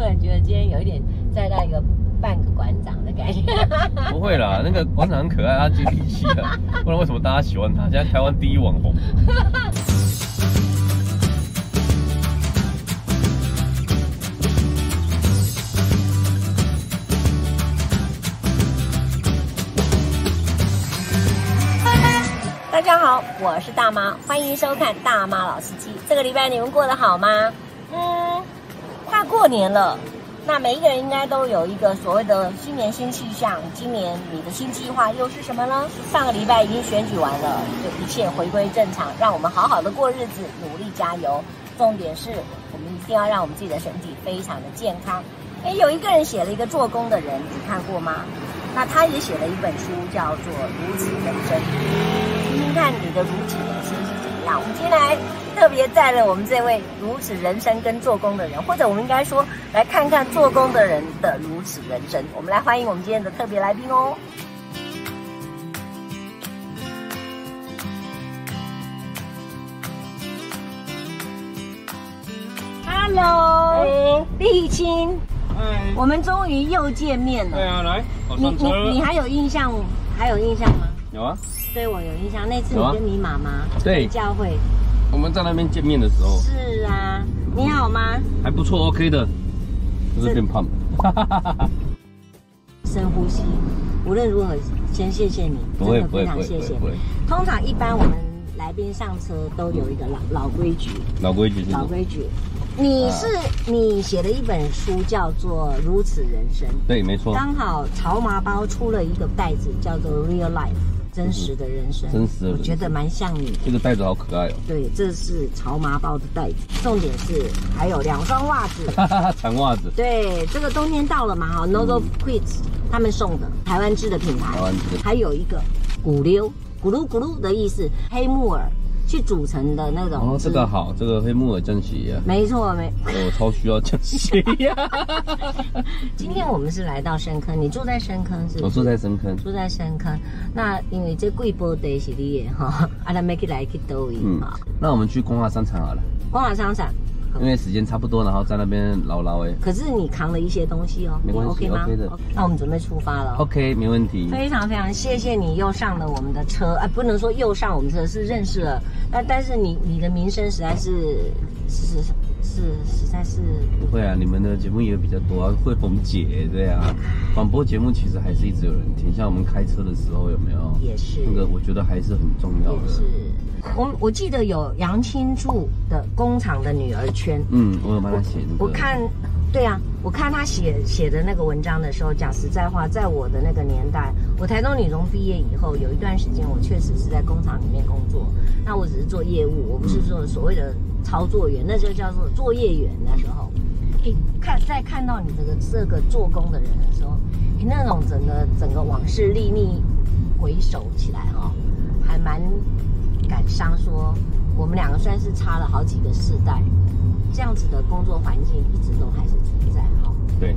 突然觉得今天有一点在那个半个馆长的感觉。不会啦，那个馆长很可爱，他接地气的，不然为什么大家喜欢他？现在台湾第一网红。大家好，我是大妈，欢迎收看大妈老司机。这个礼拜你们过得好吗？嗯，过年了，那每一个人应该都有一个所谓的新年新气象。今年你的新计划又是什么呢？上个礼拜已经选举完了，就一切回归正常，让我们好好的过日子，努力加油。重点是我们一定要让我们自己的身体非常的健康。诶，有一个人写了一个做工的人，你看过吗？那他也写了一本书，叫做《如此人生》。听听看你的如此人生我们今天来特别带了我们这位如此人生跟做工的人，或者我们应该说，来看看做工的人的如此人生。我们来欢迎我们今天的特别来宾哦。Hello，立青。哎，我们终于又见面了。对啊，来，你你你还有印象？还有印象吗？有啊，对我有印象。那次你跟你妈妈对教会，我们在那边见面的时候。是啊，你好吗？还不错，OK 的，就是变胖。深呼吸，无论如何，先谢谢你，真的非常谢谢。通常一般我们来宾上车都有一个老老规矩，老规矩是老规矩。你是你写的一本书叫做《如此人生》，对，没错。刚好潮麻包出了一个袋子，叫做《Real Life》，真实的人生。真实的，我觉得蛮像你。这个袋子好可爱哦。对，这是潮麻包的袋子。重点是还有两双袜子，长袜子。对，这个冬天到了嘛，哈，Northern Queens 他们送的台湾制的品牌。台湾制。还有一个古溜咕噜咕噜的意思，黑木耳。去组成的那种哦，这个好，这个黑木耳降血压，没错没，我超需要降血压。今天我们是来到深坑，你住在深坑是是？我住在深坑，住在深坑。那因为这贵波的是你的哈，阿拉 make it like it do 嗯，那我们去光华商场好了。光华商场。因为时间差不多，然后在那边唠唠哎。可是你扛了一些东西哦，没关系，OK 吗？OK 的。那我们准备出发了。OK，没问题。非常非常谢谢你又上了我们的车，哎，不能说又上我们车，是认识了。那但是你你的名声实在是是是实在是。不会啊，你们的节目也比较多啊，会红姐对啊，广播节目其实还是一直有人听，像我们开车的时候有没有？也是。那个我觉得还是很重要的。是。我我记得有杨青柱的工厂的女儿圈，嗯，我有帮他写、那个。我看，对啊，我看他写写的那个文章的时候，讲实在话，在我的那个年代，我台东女中毕业以后，有一段时间我确实是在工厂里面工作，那我只是做业务，我不是做所谓的操作员，那就叫做作业员。那时候，你，看在看到你这个这个做工的人的时候，你那种整个整个往事历历回首起来哈、哦，还蛮。感伤说，我们两个算是差了好几个世代，这样子的工作环境一直都还是存在哈。对，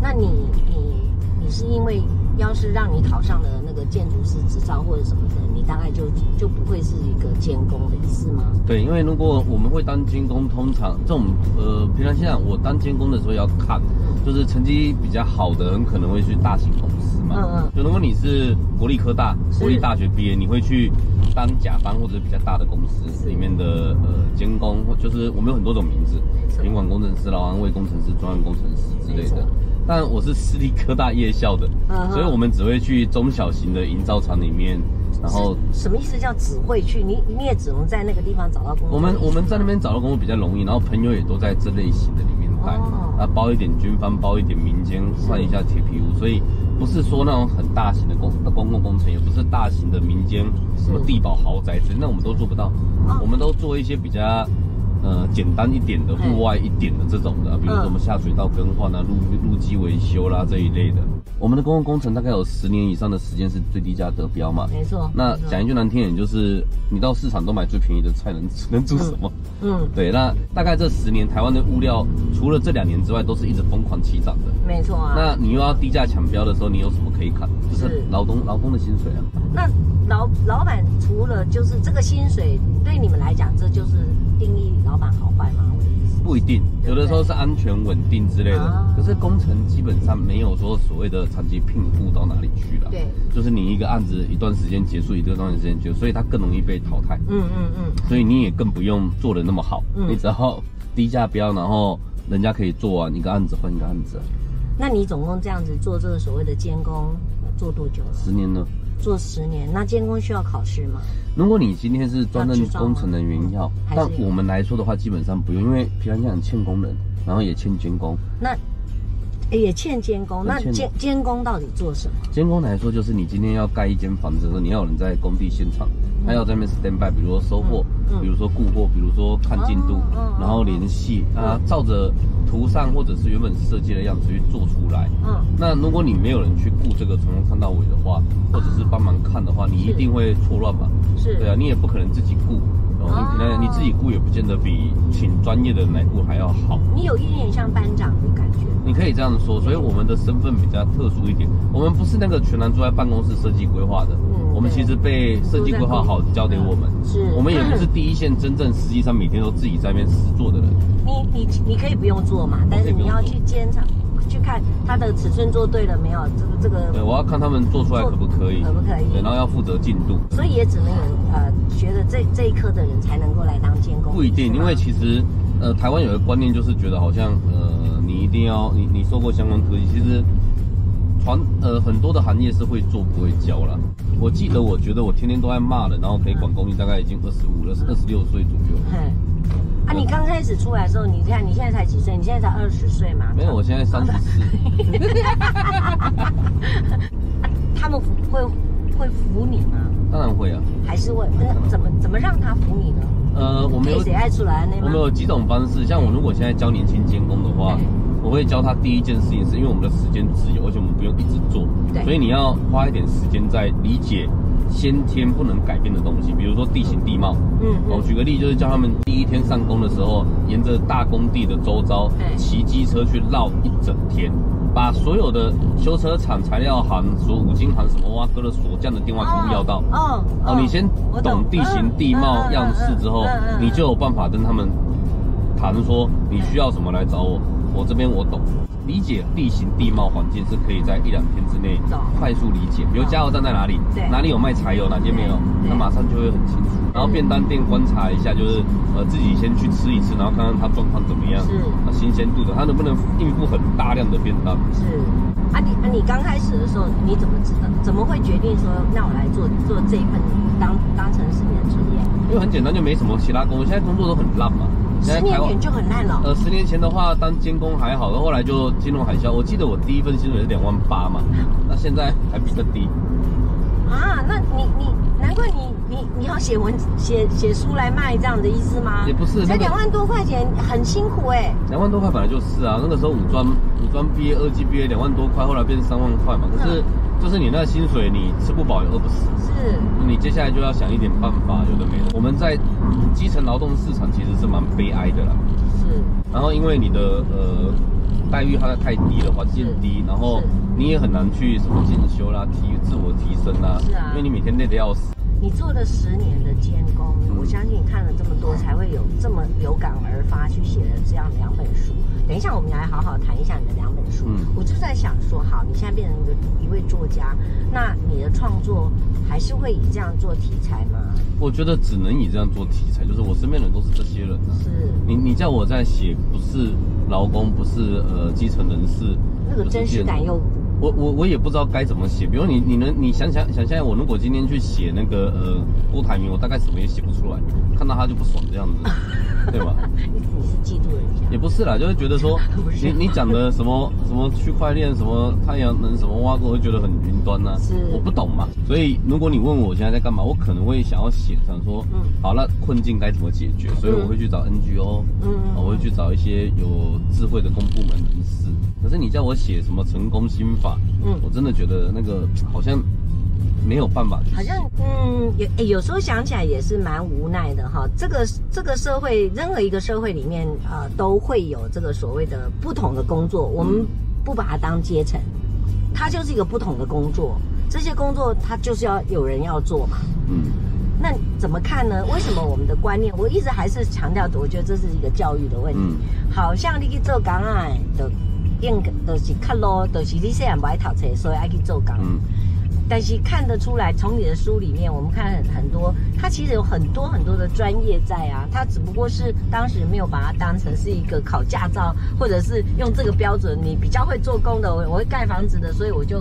那你你你是因为要是让你考上了那个建筑师执照或者什么的，你大概就就不会是一个监工的意思吗？对，因为如果我们会当监工，通常这种呃，平常现在我当监工的时候要看，就是成绩比较好的，人可能会去大型公司嘛。嗯嗯。就如果你是国立科大、国立大学毕业，你会去。当甲方或者比较大的公司里面的呃监工，或就是我们有很多种名字，品管工程师、劳安卫工程师、专案工程师之类的。但我是私立科大夜校的，所以我们只会去中小型的营造厂里面。然后什么意思叫只会去？你你也只能在那个地方找到工作。我们我们在那边找到工作比较容易，然后朋友也都在这类型的里面待，啊包一点军方，包一点民间，换一下铁皮屋，所以。不是说那种很大型的公的公共工程，也不是大型的民间什么地堡豪宅之类，那我们都做不到。我们都做一些比较呃简单一点的户外一点的这种的，比如说什么下水道更换啊、路路基维修啦这一类的。我们的公共工程大概有十年以上的时间是最低价得标嘛？没错。那讲一句难听点，就是你到市场都买最便宜的菜，能能做什么？嗯，对。那大概这十年，台湾的物料除了这两年之外，都是一直疯狂起涨的。没错啊。那你又要低价抢标的时候，你有什么可以砍？就是劳工劳工的薪水啊。那老老板除了就是这个薪水，对你们来讲，这就是定义老板好坏吗？不一定，有的时候是安全稳定之类的。啊、可是工程基本上没有说所谓的长期聘雇到哪里去了。对，就是你一个案子一段时间结束，一个段时间结束，所以它更容易被淘汰。嗯嗯嗯。所以你也更不用做的那么好，嗯、你只要低价标，然后人家可以做完一个案子换一个案子。那你总共这样子做这个所谓的监工，做多久了？十年了。做十年，那监工需要考试吗？如果你今天是专任工程人员要，但我们来说的话，基本上不用，因为平常讲欠工人，然后也欠监工。那也欠监工，那监监工到底做什么？监工来说，就是你今天要盖一间房子的时候，你要有人在工地现场，他要在那边 stand by，比如说收货，比如说顾货，比如说看进度，然后联系啊，照着。图上或者是原本设计的样子去做出来。嗯，那如果你没有人去顾这个从头看到尾的话，或者是帮忙看的话，你一定会错乱嘛。是，对啊，你也不可能自己顾，你可能你自己雇也不见得比请专业的人来雇还要好。你有一点点像班长的感觉。你可以这样说，所以我们的身份比较特殊一点，我们不是那个全然坐在办公室设计规划的。嗯，我们其实被设计规划好交给我们。是，我们也不是 第一线，真正实际上每天都自己在那边实做的人。你你你可以不用做嘛，但是你要去监察，去看他的尺寸做对了没有？这个这个。对，我要看他们做出来可不可以，可不可以？对，然后要负责进度。所以也只能有呃学了这这一科的人才能够来当监工。不一定，因为其实呃台湾有一个观念就是觉得好像呃你一定要你你受过相关科技，其实传呃很多的行业是会做不会教啦。我记得我觉得我天天都在骂人，然后可以管工艺，大概已经二十五了，二十六岁左右。啊，你刚开始出来的时候，你看你现在才几岁？你现在才二十岁嘛？没有，我现在三十四。他们会会服你吗？当然会啊。还是会？那怎么怎么让他服你呢？呃，我们有谁爱出来？我们有几种方式。像我如果现在教年轻监工的话，我会教他第一件事情，是因为我们的时间自由，而且我们不用一直做，所以你要花一点时间在理解。先天不能改变的东西，比如说地形地貌。嗯，我举个例，就是教他们第一天上工的时候，沿着大工地的周遭骑机车去绕一整天，把所有的修车厂、材料行、所五金行什么挖哥的锁匠的电话全部要到。哦，哦，你先懂地形地貌样式之后，你就有办法跟他们谈说你需要什么来找我，我这边我懂。理解地形地貌环境是可以在一两天之内快速理解，比如加油站在哪里，哪里有卖柴油，哪间没有，那马上就会很清楚。然后便当店观察一下，就是呃自己先去吃一次，然后看看它状况怎么样，是啊新鲜度的，它能不能应付很大量的便当？是啊你，你啊你刚开始的时候你怎么知道？怎么会决定说让我来做做这一份当当成是你的职业？因为很简单，就没什么其他工，现在工作都很烂嘛。十年前就很烂了。呃，十年前的话，当监工还好，后来就金融海啸。我记得我第一份薪水是两万八嘛，那现在还比较低。啊，那你你难怪你你你要写文写写书来卖这样的意思吗？也不是，才两万多块钱，很辛苦哎。两万多块本来就是啊，那个时候五专五专毕业，二技毕业两万多块，后来变成三万块嘛。可是就是你那薪水，你吃不饱也饿不死。是。你接下来就要想一点办法，有的没的。我们在基层劳动市场其实是蛮悲哀的啦。是。然后因为你的呃。待遇它太低了，环境低，然后你也很难去什么进修啦、提自我提升啦。是啊，因为你每天累得要死。你做了十年的监工，我相信你看了这么多，才会有这么有感而发去写了这样两本书。等一下，我们来好好谈一下你的两本书。嗯，我就在想说，好，你现在变成一个一位作家，那你的创作还是会以这样做题材吗？我觉得只能以这样做题材，就是我身边人都是这些人啊。是，你你叫我在写，不是劳工，不是呃基层人士，那个真实感又。我我我也不知道该怎么写，比如你你能你想想想象，我如果今天去写那个呃郭台铭，我大概什么也写不出来，看到他就不爽这样子，对吧？你你是嫉妒人家？也不是啦，就是觉得说 你你讲的什么什么区块链什么太阳能什么挖过，我会觉得很云端呐、啊，是我不懂嘛。所以如果你问我现在在干嘛，我可能会想要写，想说，嗯，好，那困境该怎么解决？所以我会去找 NGO，嗯，我会去找一些有智慧的公部门人士。可是你叫我写什么成功心法，嗯，我真的觉得那个 好像没有办法。好像嗯，有诶，有时候想起来也是蛮无奈的哈。这个这个社会，任何一个社会里面，呃，都会有这个所谓的不同的工作。我们不把它当阶层，它就是一个不同的工作。这些工作它就是要有人要做嘛。嗯。那怎么看呢？为什么我们的观念，我一直还是强调，我觉得这是一个教育的问题。嗯、好像你去做工啊，都应都是看咯，都是你虽然不爱读册，所以爱去做工。嗯。但是看得出来，从你的书里面，我们看很很多，他其实有很多很多的专业在啊。他只不过是当时没有把它当成是一个考驾照，或者是用这个标准。你比较会做工的，我我会盖房子的，所以我就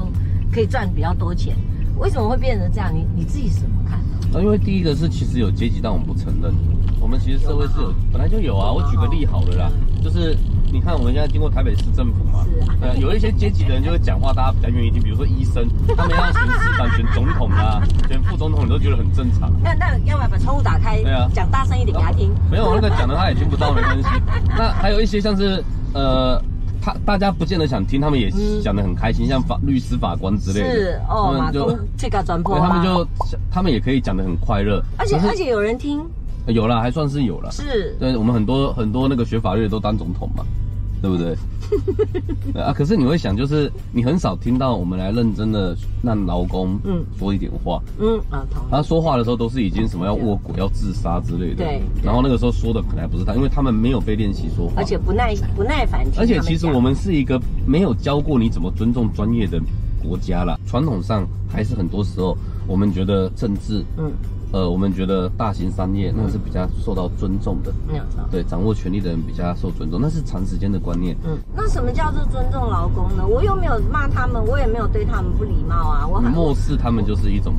可以赚比较多钱。为什么会变成这样？你你自己是怎么看？啊，因为第一个是其实有阶级，但我们不承认。我们其实社会是有，本来就有啊。我举个例好了啦，就是。你看，我们现在经过台北市政府嘛，是啊，呃，有一些阶级的人就会讲话，大家比较愿意听。比如说医生，他们要选市长选总统啊，选副总统，你都觉得很正常。那那要不要把窗户打开？对啊，讲大声一点给他听。没有那个讲的他也听不到，没关系。那还有一些像是呃，他大家不见得想听，他们也讲得很开心，像法律师、法官之类的。是哦，他们就这个转播，他们就他们也可以讲得很快乐，而且而且有人听。有了，还算是有了。是，对我们很多很多那个学法律的都当总统嘛，对不对？对啊，可是你会想，就是你很少听到我们来认真的让劳工嗯。说一点话。嗯啊，他说话的时候都是已经什么要卧轨要自杀之类的。对，然后那个时候说的可能还不是他，因为他们没有被练习说话，而且不耐不耐烦，而且其实我们是一个没有教过你怎么尊重专业的国家啦，传统上还是很多时候我们觉得政治嗯。呃，我们觉得大型商业那是比较受到尊重的，没有错。对，掌握权力的人比较受尊重，那是长时间的观念。嗯，那什么叫做尊重劳工呢？我又没有骂他们，我也没有对他们不礼貌啊。我很漠视他们就是一种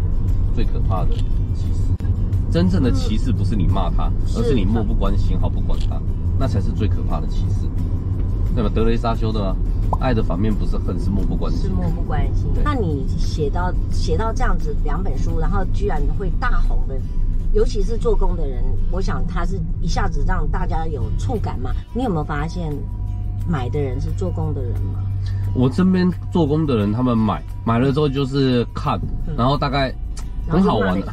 最可怕的歧视。真正的歧视不是你骂他，而是你漠不关心，毫不管他，那才是最可怕的歧视。对吧？德雷莎修的啊。爱的反面不是恨，是漠不关心。是漠不关心。那你写到写到这样子两本书，然后居然会大红的，尤其是做工的人，我想他是一下子让大家有触感嘛？你有没有发现买的人是做工的人吗？我身边做工的人，他们买买了之后就是看，然后大概很好玩的。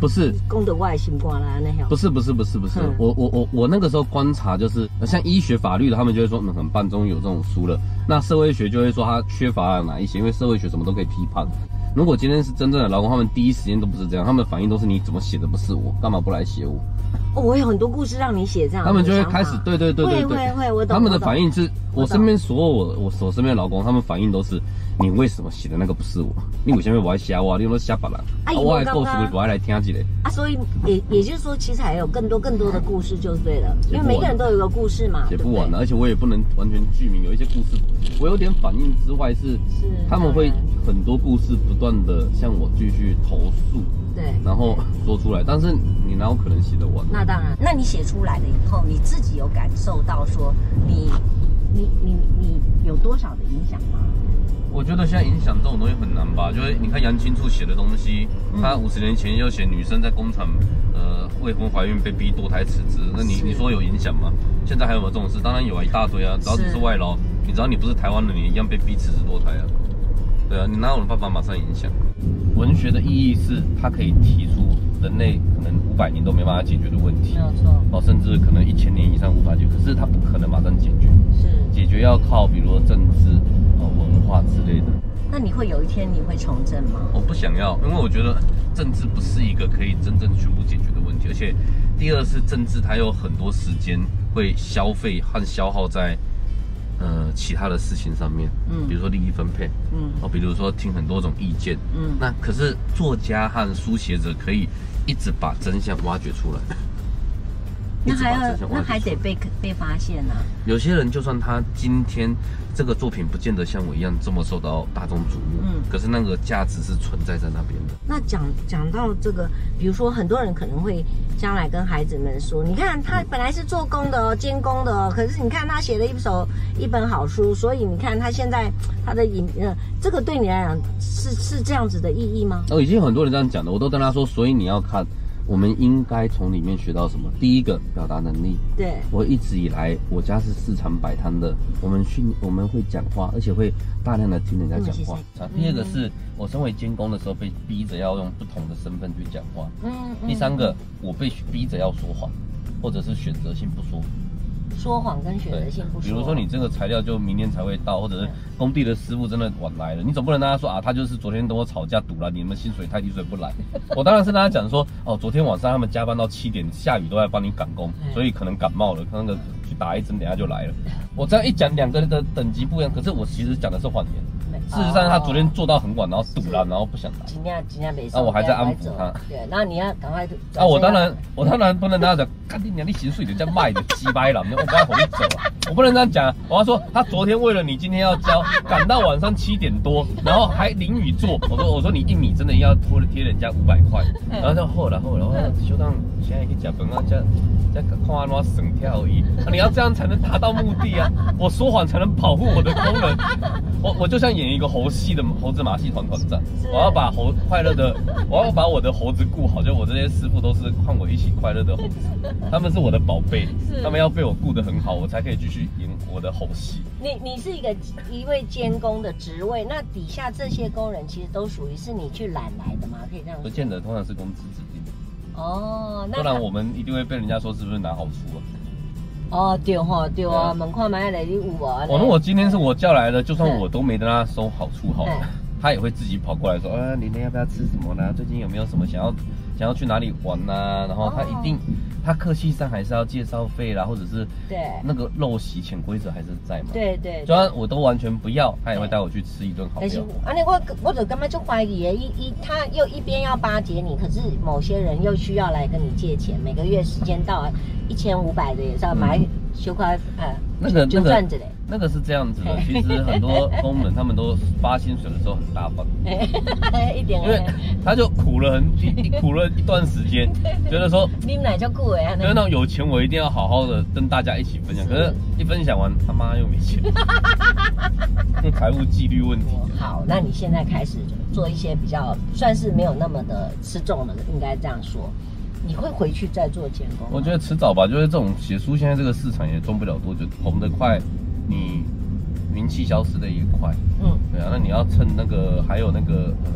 不是公的外星瓜啦，那条不是不是不是不是，我我我我那个时候观察就是，像医学法律的，他们就会说，嗯，很棒，终于有这种书了。那社会学就会说他缺乏了哪一些，因为社会学什么都可以批判。如果今天是真正的劳工，他们第一时间都不是这样，他们的反应都是你怎么写的不是我，干嘛不来写我？哦，我有很多故事让你写这样，他们就会开始对对对对对，会会会，我懂。他们的反应是我身边所有我我我身边的老公，他们反应都是。你为什么写的那个不是我？你为什么不爱写我？你都写别人。啊，我爱故事我爱来听几个。啊，所以也也就是说，其实还有更多更多的故事就对了，因为每个人都有一个故事嘛。写不完的，而且我也不能完全具名，有一些故事我有点反应之外是，是他们会很多故事不断的向我继续投诉，对，然后说出来，但是你哪有可能写得完？那当然，那你写出来了以后，你自己有感受到说你你你你有多少的影响吗？我觉得现在影响这种东西很难吧？就是你看杨青处写的东西，他五十年前就写女生在工厂，呃，未婚怀孕被逼堕胎辞职，那你你说有影响吗？现在还有没有这种事？当然有啊，一大堆啊！只要你是外劳，你只要你不是台湾人，你一样被逼辞职堕胎啊。对啊，你哪有办法马上影响？文学的意义是它可以提出人类可能五百年都没办法解决的问题，没有错哦，甚至可能一千年以上无法解决，可是它不可能马上解决，是解决要靠比如说政治。文化之类的，那你会有一天你会从政吗？我不想要，因为我觉得政治不是一个可以真正全部解决的问题，而且第二是政治它有很多时间会消费和消耗在呃其他的事情上面，嗯，比如说利益分配，嗯，哦，比如说听很多种意见，嗯，那可是作家和书写者可以一直把真相挖掘出来。那还要，那还得被被发现呢、啊。有些人就算他今天这个作品不见得像我一样这么受到大众瞩目，嗯，可是那个价值是存在在那边的。那讲讲到这个，比如说很多人可能会将来跟孩子们说，你看他本来是做工的哦，监工的哦，可是你看他写了一首一本好书，所以你看他现在他的影呃，这个对你来讲是是这样子的意义吗？哦，已经有很多人这样讲的，我都跟他说，所以你要看。我们应该从里面学到什么？第一个，表达能力。对，我一直以来，我家是市场摆摊的，我们训我们会讲话，而且会大量的听人家讲话。啊、第二个是我身为监工的时候，被逼着要用不同的身份去讲话。嗯。第三个，我被逼着要说谎，或者是选择性不说。说谎跟选择性不说。比如说你这个材料就明天才会到，或者是工地的师傅真的晚来了，你总不能跟他说啊，他就是昨天跟我吵架堵了，你们薪水太低，所以不来。我当然是跟他讲说，哦，昨天晚上他们加班到七点，下雨都在帮你赶工，所以可能感冒了，可能去打一针，等下就来了。我这样一讲，两个人的等级不一样，可是我其实讲的是谎言。事实上，他昨天做到很晚，然后堵了，然后不想来。今天今天没事。那我还在安抚他。对，那你要赶快。啊，我当然，我当然不能那样讲。赶紧点，你薪水人家卖的鸡掰了，我不要回去走啊！我不能这样讲。我要说，他昨天为了你今天要交，赶到晚上七点多，然后还淋雨做。我说，我说你一米真的要拖贴人家五百块。然后就后来后来，我说修当现在可以加班啊，加加看阿诺省跳而已。你要这样才能达到目的啊！我说谎才能保护我的工人。我我就像演一个猴戏的猴子马戏团团长，我要把猴快乐的，我要把我的猴子顾好，就我这些师傅都是和我一起快乐的猴子，他们是我的宝贝，他们要被我顾得很好，我才可以继续演我的猴戏。你你是一个一位监工的职位，那底下这些工人其实都属于是你去揽来的吗？可以这样？不见得，通常是公司指定的。哦，那不然我们一定会被人家说是不是拿好处啊？哦，对哈，对啊，门框买来的有啊。我如果今天是我叫来的，就算我都没跟他收好处好了，他也会自己跑过来说，啊，你天要不要吃什么呢？最近有没有什么想要想要去哪里玩啊？然后他一定。他客气上还是要介绍费啦，或者是对那个陋习潜规则还是在嘛？对对，就算我都完全不要，他也会带我去吃一顿好料。啊，那我我就根本就怀疑，一一他又一边要巴结你，可是某些人又需要来跟你借钱，每个月时间到一千五百的也是要买修块呃，那个就赚着嘞。那个是这样子的，其实很多工人他们都发薪水的时候很大方，一点，因为他就苦了很一苦了一段时间，觉得说你奶就苦哎，就是那种有钱我一定要好好的跟大家一起分享，可是一分享完他妈又没钱，就财务纪律问题。好，那你现在开始做一些比较算是没有那么的吃重的，应该这样说，你会回去再做监工？我觉得迟早吧，就是这种写书，现在这个市场也赚不了多久，红得快。你名气消失的也快，嗯，对啊，那你要趁那个还有那个呃，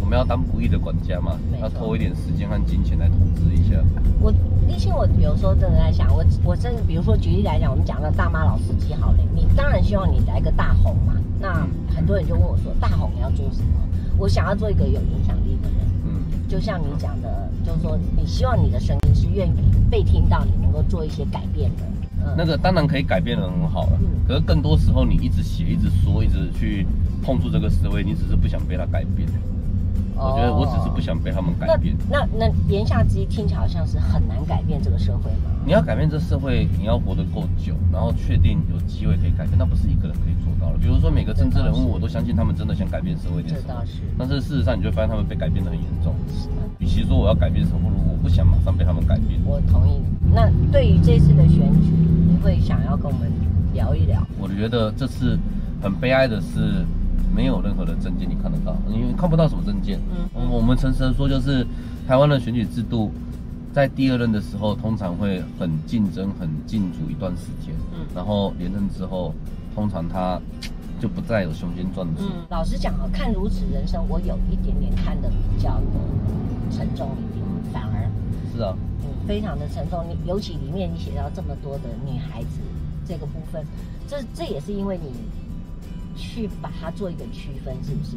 我们要当不义的管家嘛，错要拖一点时间和金钱来投资一下。我以前我有时候真的在想，我我甚至比如说举例来讲，我们讲到大妈老司机好了，你当然希望你来个大红嘛。那很多人就问我说，大红你要做什么？我想要做一个有影响力的人，嗯，就像你讲的，就是说你希望你的声音是愿意被听到，你能够做一些改变的。那个当然可以改变的很好了，可是更多时候你一直写、一直说、一直去碰触这个思维，你只是不想被他改变。我觉得我只是不想被他们改变。那那那言下之意听起来好像是很难改变这个社会吗？你要改变这社会，你要活得够久，然后确定有机会可以改变，那不是一个人可以做到的。比如说每个政治人物，我都相信他们真的想改变社会。这倒是。但是事实上，你就会发现他们被改变的很严重。是。与其说我要改变什么，不如我不想马上被他们改变。我同意。那对于这次的会想要跟我们聊一聊？我觉得这次很悲哀的是。没有任何的证件你看得到，因为看不到什么证件。嗯，我们诚实的说，就是台湾的选举制度，在第二任的时候，通常会很竞争、很竞逐一段时间。嗯，然后连任之后，通常他就不再有雄心壮志。嗯，老实讲啊，看如此人生，我有一点点看得比较的沉重一点，反而是啊，嗯，非常的沉重。你尤其里面你写到这么多的女孩子这个部分，这这也是因为你。去把它做一个区分，是不是？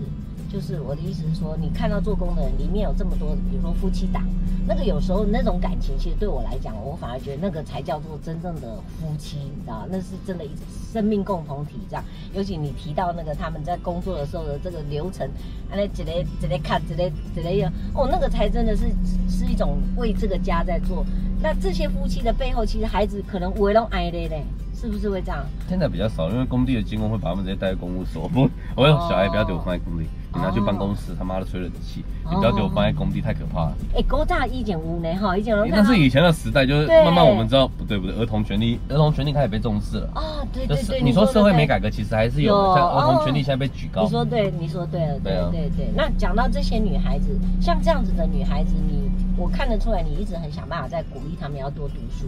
就是我的意思是说，你看到做工的人里面有这么多，比如说夫妻档，那个有时候那种感情，其实对我来讲，我反而觉得那个才叫做真正的夫妻，你知道？那是真的一生命共同体这样。尤其你提到那个他们在工作的时候的这个流程，啊，那直接直接看，直接直接哦，那个才真的是是一种为这个家在做。那这些夫妻的背后，其实孩子可能为了爱的嘞。是不是会这样？现在比较少，因为工地的监工会把他们直接带到公务所。不，我有小孩不要给我放在工地，你拿去办公室，他妈的吹冷气，你不要给我放在工地，太可怕了。哎，古早以前有呢哈，以前那是以前的时代，就是慢慢我们知道不对不对，儿童权利，儿童权利开始被重视了。啊，对对对，你说社会没改革，其实还是有像儿童权利现在被举高。你说对，你说对了，对对对。那讲到这些女孩子，像这样子的女孩子，你我看得出来，你一直很想办法在鼓励她们要多读书。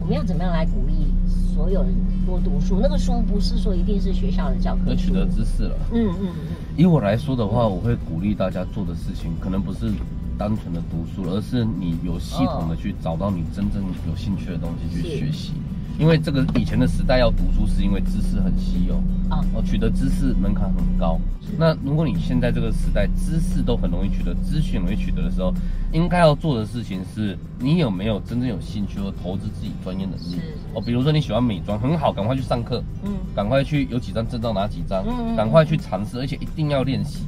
我们要怎么样来鼓励所有人多读书？那个书不是说一定是学校的教科书，取得知识了。嗯嗯嗯。以我来说的话，我会鼓励大家做的事情，可能不是单纯的读书，而是你有系统的去找到你真正有兴趣的东西去学习。因为这个以前的时代要读书，是因为知识很稀有啊，哦，取得知识门槛很高。那如果你现在这个时代知识都很容易取得，资讯容易取得的时候，应该要做的事情是，你有没有真正有兴趣和投资自己专业能力？哦，比如说你喜欢美妆，很好，赶快去上课，嗯，赶快去有几张证照拿几张，嗯，赶快去尝试，而且一定要练习。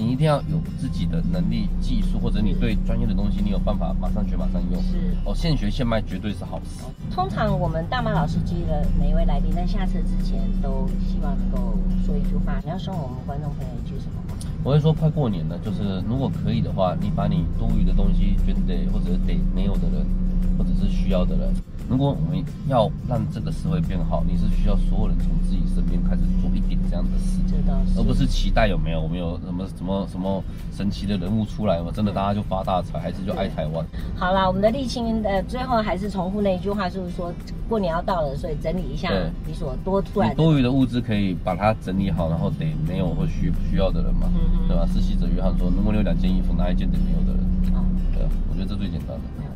你一定要有自己的能力、技术，或者你对专业的东西，你有办法马上学、马上用。是哦，现学现卖绝对是好事。通常我们大马老师机的每一位来宾在下车之前，都希望能够说一句话。你要送我们观众朋友一句什么话？我会说，快过年了，就是如果可以的话，你把你多余的东西捐给或者给没有的人，或者是需要的人。如果我们要让这个社会变好，你是需要所有人从自己身边开始做一点这样的事，而不是期待有没有我们有什么什么什么神奇的人物出来嘛？真的大家就发大财，还是就爱台湾？好了，我们的立青呃最后还是重复那一句话，就是说过年要到了，所以整理一下你所多出来的多余的物资，可以把它整理好，然后给没有或需需要的人嘛，嗯、对吧？施洗者约翰说，如果你有两件衣服，拿一件给没有的人。哦，对，我觉得这最简单的。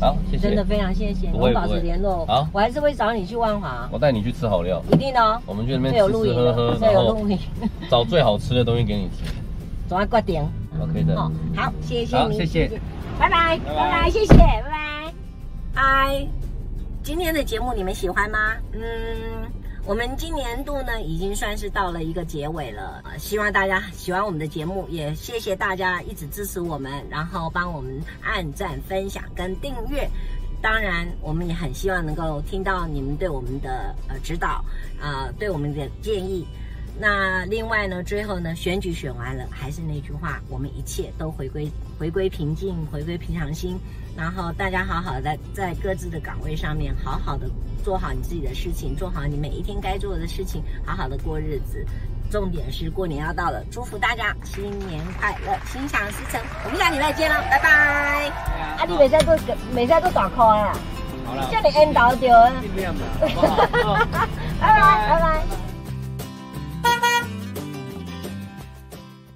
好，谢谢，真的非常谢谢，我们保持联络。好，我还是会找你去万华，我带你去吃好料，一定的哦。我们去那边吃吃喝喝，然后 找最好吃的东西给你吃。总要挂点，OK 的。好，谢谢你，谢谢，拜拜，拜拜，谢谢，拜拜。嗨，今天的节目你们喜欢吗？嗯。我们今年度呢，已经算是到了一个结尾了。呃，希望大家喜欢我们的节目，也谢谢大家一直支持我们，然后帮我们按赞、分享跟订阅。当然，我们也很希望能够听到你们对我们的呃指导，啊、呃，对我们的建议。那另外呢，最后呢，选举选完了，还是那句话，我们一切都回归回归平静，回归平常心，然后大家好好的在各自的岗位上面，好好的做好你自己的事情，做好你每一天该做的事情，好好的过日子。重点是过年要到了，祝福大家新年快乐，心想事成。我们下礼拜见了，拜拜。啊，你每在做，每在做打 call 啊？好了，叫你 end 到掉啊。尽量的。拜拜，拜拜。